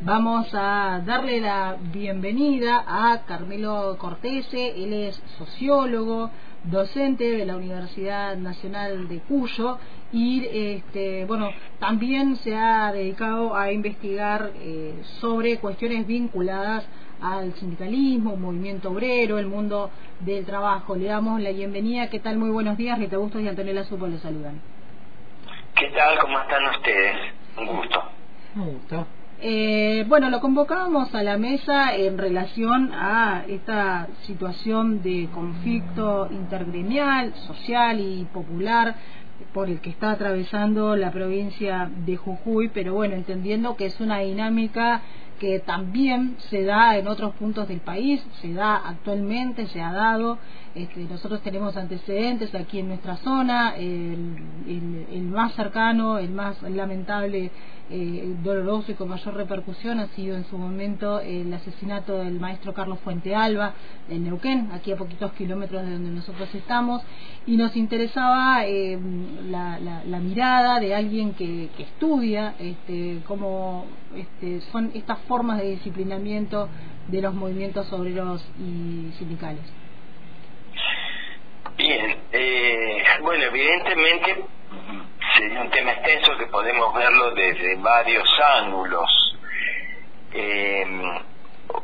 Vamos a darle la bienvenida a Carmelo Cortese, él es sociólogo, docente de la Universidad Nacional de Cuyo y este, bueno, también se ha dedicado a investigar eh, sobre cuestiones vinculadas al sindicalismo, movimiento obrero, el mundo del trabajo. Le damos la bienvenida. ¿Qué tal? Muy buenos días. Rita Bustos y Antonella Supo le saludan. ¿Qué tal? ¿Cómo están ustedes? Un gusto. Un gusto. Eh, bueno, lo convocábamos a la mesa en relación a esta situación de conflicto intergremial, social y popular por el que está atravesando la provincia de Jujuy, pero bueno, entendiendo que es una dinámica que también se da en otros puntos del país, se da actualmente, se ha dado. Este, nosotros tenemos antecedentes aquí en nuestra zona, el, más cercano, el más lamentable, eh, doloroso y con mayor repercusión ha sido en su momento el asesinato del maestro Carlos Fuente Alba en Neuquén, aquí a poquitos kilómetros de donde nosotros estamos, y nos interesaba eh, la, la, mirada de alguien que, que estudia este, cómo este, son estas formas de disciplinamiento de los movimientos obreros y sindicales. Bien, eh, bueno, evidentemente sería un tema extenso que podemos verlo desde varios ángulos. Eh,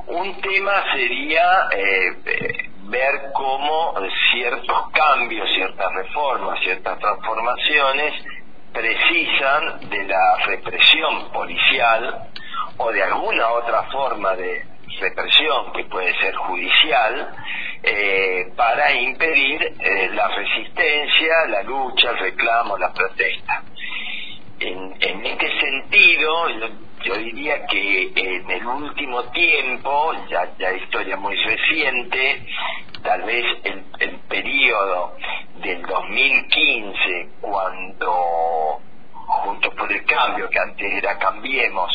un tema sería eh, ver cómo ciertos cambios, ciertas reformas, ciertas transformaciones precisan de la represión policial o de alguna otra forma de represión que puede ser judicial eh, para impedir eh, la resistencia, la lucha, el reclamo, la protesta. En, este sentido, yo, diría que en el último tiempo, ya, ya historia muy reciente, tal vez el, el periodo del 2015, cuando Juntos por el Cambio, que antes era Cambiemos,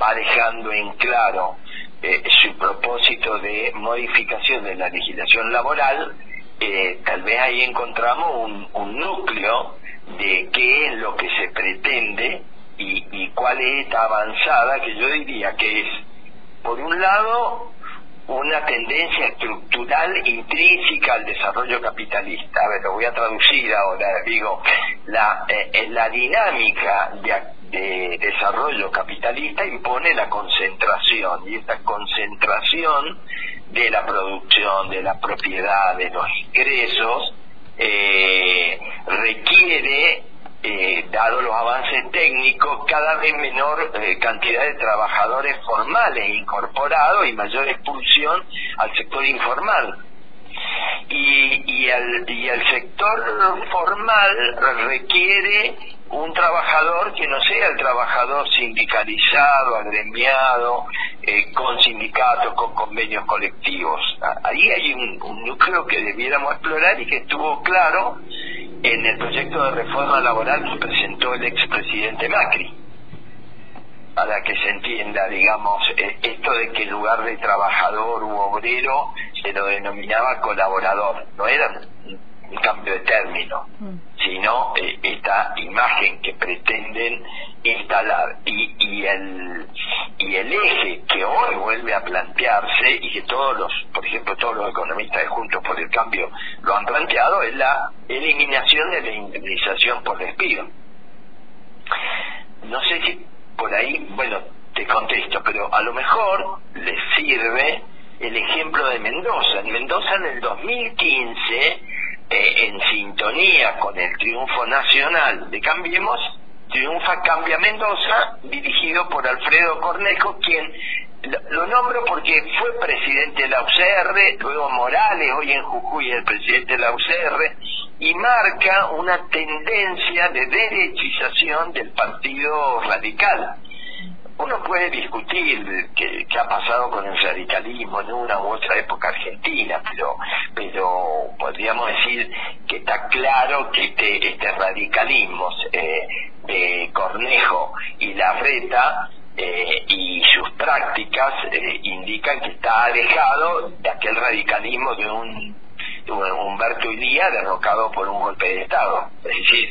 va dejando en claro eh, su propósito de modificación de la legislación laboral, eh, tal vez ahí encontramos un, núcleo de qué es lo que se pretende y, y cuál es esta avanzada que yo diría que es, por un lado, una tendencia estructural intrínseca al desarrollo capitalista. A ver, lo voy a traducir ahora. Digo, la, eh, la dinámica de, de, desarrollo capitalista impone la concentración y esta concentración de la producción, de la propiedad, de los ingresos, eh, requiere eh, dado los avances técnicos, cada vez menor eh, cantidad de trabajadores formales incorporados y mayor expulsión al sector informal. Y, y, el, y el sector formal requiere un trabajador que no sea el trabajador sindicalizado, agremiado, eh, con sindicatos, con convenios colectivos. Ahí hay un núcleo que debiéramos explorar y que estuvo claro en el proyecto de reforma laboral que presentó el expresidente Macri. Para que se entienda, digamos, eh, esto de que en lugar de trabajador u obrero se lo denominaba colaborador, no era un cambio de término, mm. Sino eh, esta imagen que pretenden instalar y, y el y el eje que hoy vuelve a plantearse y que todos los, por ejemplo, todos los economistas de Juntos por el Cambio lo han planteado es la eliminación de la indemnización por despido. No sé si por ahí, bueno, te contesto, pero a lo mejor les sirve el ejemplo de Mendoza. En Mendoza en el 2015, eh, en sintonía con el triunfo nacional de Cambiemos, triunfa Cambia Mendoza, dirigido por Alfredo Cornejo, quien lo, nombro porque fue presidente de la UCR, luego Morales, hoy en Jujuy el presidente de la UCR, y marca una tendencia de derechización del partido radical. Uno puede discutir qué, ha pasado con el radicalismo en una u otra época argentina, pero, pero podríamos decir que está claro que este, este radicalismo eh, de Cornejo y Larreta eh, y sus prácticas eh, indican que está alejado de aquel radicalismo de un, Humberto Ilía derrocado por un golpe de Estado. Es decir,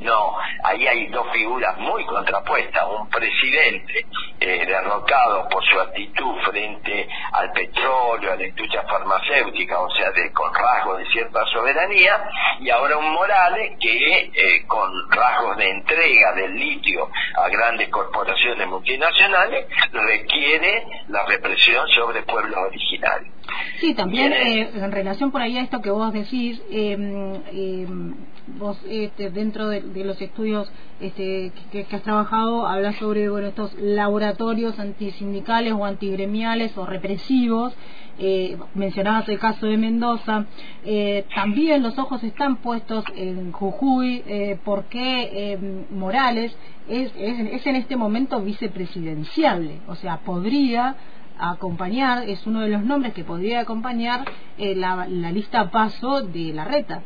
No, ahí hay dos figuras muy contrapuestas. Un presidente eh, derrotado por su actitud frente al petróleo, a la industria farmacéutica, o sea, de, con rasgos de cierta soberanía, y ahora un Morales que eh, con rasgos de entrega del litio a grandes corporaciones multinacionales requiere la represión sobre pueblos originarios. Sí, también eh, en relación por ahí a esto que vos decís, em, vos este, dentro de, los estudios este, que, has trabajado hablas sobre bueno, estos laboratorios antisindicales o antigremiales o represivos. Eh, mencionabas el caso de Mendoza. Eh, también los ojos están puestos en Jujuy eh, porque Morales es, es, en este momento vicepresidenciable. O sea, podría acompañar, es uno de los nombres que podría acompañar eh, la, lista paso de la reta.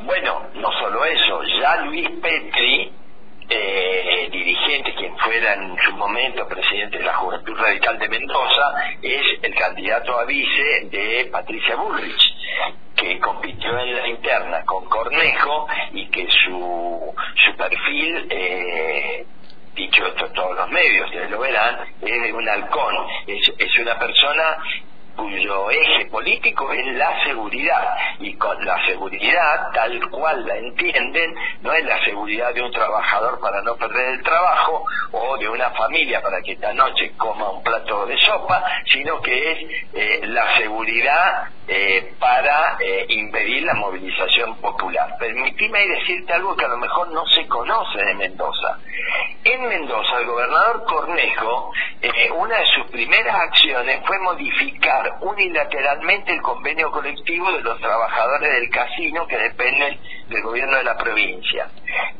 Bueno, no solo eso, ya Luis Petri, eh, dirigente, quien fuera en su momento presidente de la Juventud Radical de Mendoza, es el candidato a vice de Patricia Bullrich, que compitió en la interna con Cornejo y que su, su perfil eh, dicho esto todos los medios, ustedes lo verán, es un halcón, es, es una persona cuyo eje político es la seguridad y con la seguridad tal cual la entienden no es la seguridad de un trabajador para no perder el trabajo o de una familia para que esta noche coma un plato de sopa sino que es eh, la seguridad eh, para eh, impedir la movilización popular. Permitime decirte algo que a lo mejor no se conoce de Mendoza. En Mendoza, el gobernador Cornejo, una de sus primeras acciones fue modificar unilateralmente el convenio colectivo de los trabajadores del casino que dependen del gobierno de la provincia.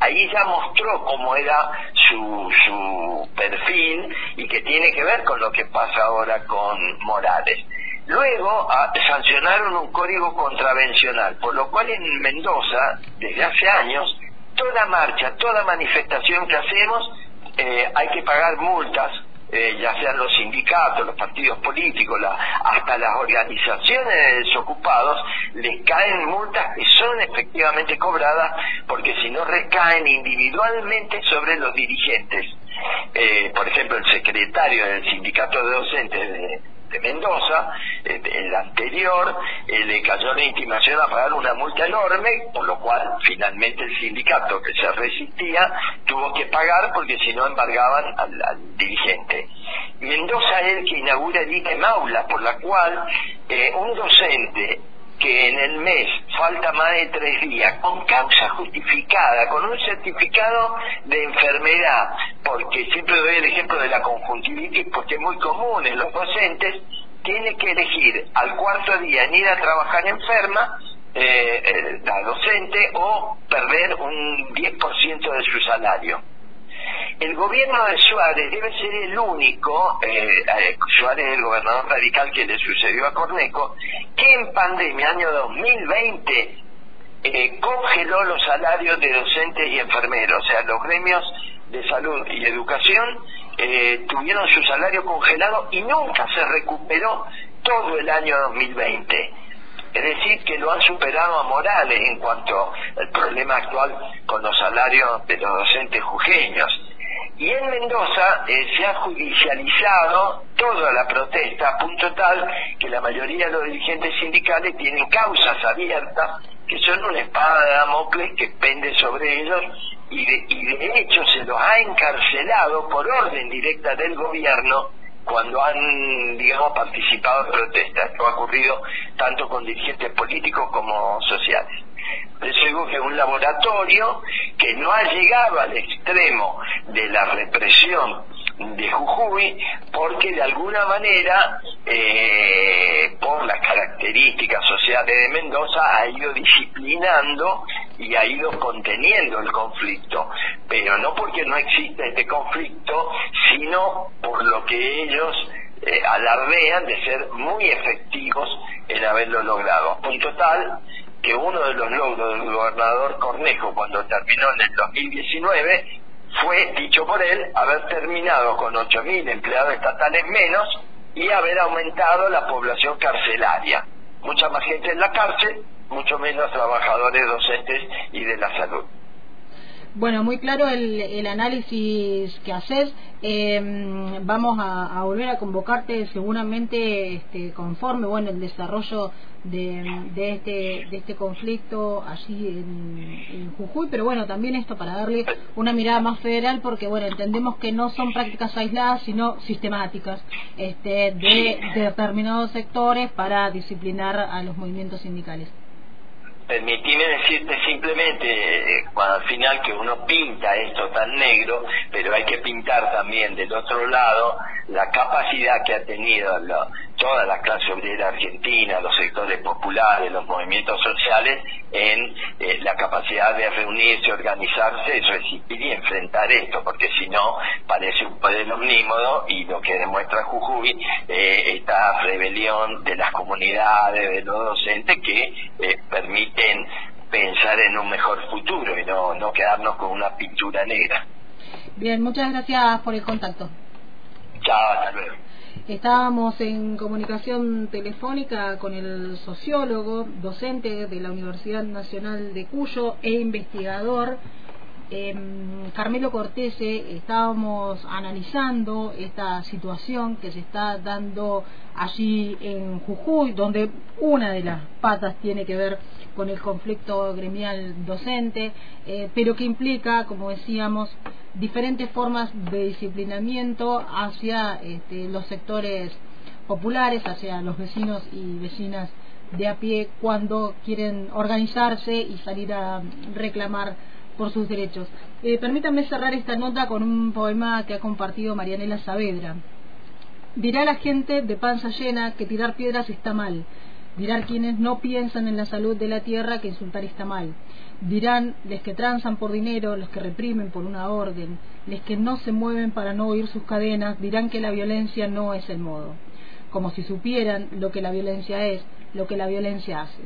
Ahí ya mostró cómo era su, su perfil y que tiene que ver con lo que pasa ahora con Morales. Luego ah, sancionaron un código contravencional, por lo cual en Mendoza, desde hace años, toda marcha, toda manifestación que hacemos, eh, hay que pagar multas eh, ya sean los sindicatos, los partidos políticos, hasta las organizaciones de desocupados, les caen multas que son efectivamente cobradas porque si no recaen individualmente sobre los dirigentes. Eh, por ejemplo, el secretario del sindicato de docentes de, de Mendoza, eh, el anterior, eh, le cayó la intimación a pagar una multa enorme, por lo cual finalmente el sindicato que se resistía tuvo que pagar porque si no embargaban al, dirigente. Mendoza es el que inaugura el ITE Maula, por la cual eh, un docente que en el mes falta más de tres días, con causa justificada, con un certificado de enfermedad, porque siempre doy el ejemplo de la conjuntivitis, porque es muy común en los docentes, tiene que elegir al cuarto día en ir a trabajar enferma, eh, eh la docente, o perder un 10% de su salario el gobierno de Suárez debe ser el único, eh, eh, Suárez es el gobernador radical que le sucedió a Corneco, que en pandemia, año 2020, eh, congeló los salarios de docentes y enfermeros, o sea, los gremios de salud y educación tuvieron su salario congelado y nunca se recuperó todo el año 2020. Es decir, que lo han superado a Morales en cuanto al problema actual con los salarios de los docentes jujeños. Y en Mendoza eh, se ha judicializado toda la protesta a punto tal que la mayoría de los dirigentes sindicales tienen causas abiertas que son una espada de Damocles que pende sobre ellos y de, y de hecho se los ha encarcelado por orden directa del gobierno cuando han, digamos, participado en protestas. Esto ha ocurrido tanto con dirigentes políticos como sociales. Que es un laboratorio que no ha llegado al extremo de la represión de Jujuy porque de alguna manera eh, por las características sociales de Mendoza ha ido disciplinando y ha ido conteniendo el conflicto pero no porque no existe este conflicto sino por lo que ellos eh, alardean de ser muy efectivos en haberlo logrado. Punto tal que uno de los logros del gobernador Cornejo cuando terminó en el 2019 fue, dicho por él, haber terminado con 8.000 empleados estatales menos y haber aumentado la población carcelaria. Mucha más gente en la cárcel, mucho menos trabajadores docentes y de la salud. Bueno, muy claro el, el análisis que haces. Em, vamos a, volver a convocarte seguramente este, conforme bueno el desarrollo de, este, de este conflicto allí en, en, Jujuy, pero bueno, también esto para darle una mirada más federal porque bueno, entendemos que no son prácticas aisladas, sino sistemáticas este, de determinados sectores para disciplinar a los movimientos sindicales. Permitime decirte simplemente, eh, al final que uno pinta esto tan negro, pero hay que pintar también del otro lado la capacidad que ha tenido toda la clase obrera argentina, los sectores populares, los movimientos sociales, en eh, la capacidad de reunirse, organizarse, resistir y enfrentar esto, porque si no parece un poder omnímodo y lo que demuestra Jujuy, eh, esta rebelión de las comunidades, de los docentes que eh, permiten pensar en un mejor futuro y no, no quedarnos con una pintura negra. Bien, muchas gracias por el contacto. Chao, hasta luego. Estábamos en comunicación telefónica con el sociólogo, docente de la Universidad Nacional de Cuyo e investigador eh, Carmelo Cortese. Estábamos analizando esta situación que se está dando allí en Jujuy, donde una de las patas tiene que ver con el conflicto gremial docente, eh, pero que implica, como decíamos, diferentes formas de disciplinamiento hacia este, los sectores populares, hacia los vecinos y vecinas de a pie cuando quieren organizarse y salir a reclamar por sus derechos. Eh, permítanme cerrar esta nota con un poema que ha compartido Marianela Saavedra. Dirá la gente de panza llena que tirar piedras está mal. Dirán quienes no piensan en la salud de la tierra que insultar está mal. Dirán los que transan por dinero, los que reprimen por una orden, los que no se mueven para no oír sus cadenas, dirán que la violencia no es el modo. Como si supieran lo que la violencia es, lo que la violencia hace.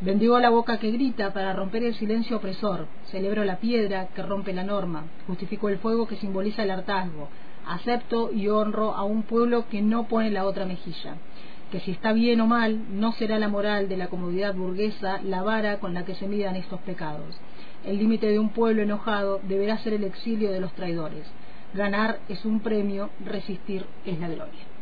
Bendigo la boca que grita para romper el silencio opresor. Celebro la piedra que rompe la norma. Justifico el fuego que simboliza el hartazgo. Acepto y honro a un pueblo que no pone la otra mejilla. Que si está bien o mal, no será la moral de la comodidad burguesa la vara con la que se midan estos pecados. El límite de un pueblo enojado deberá ser el exilio de los traidores. Ganar es un premio, resistir es la gloria.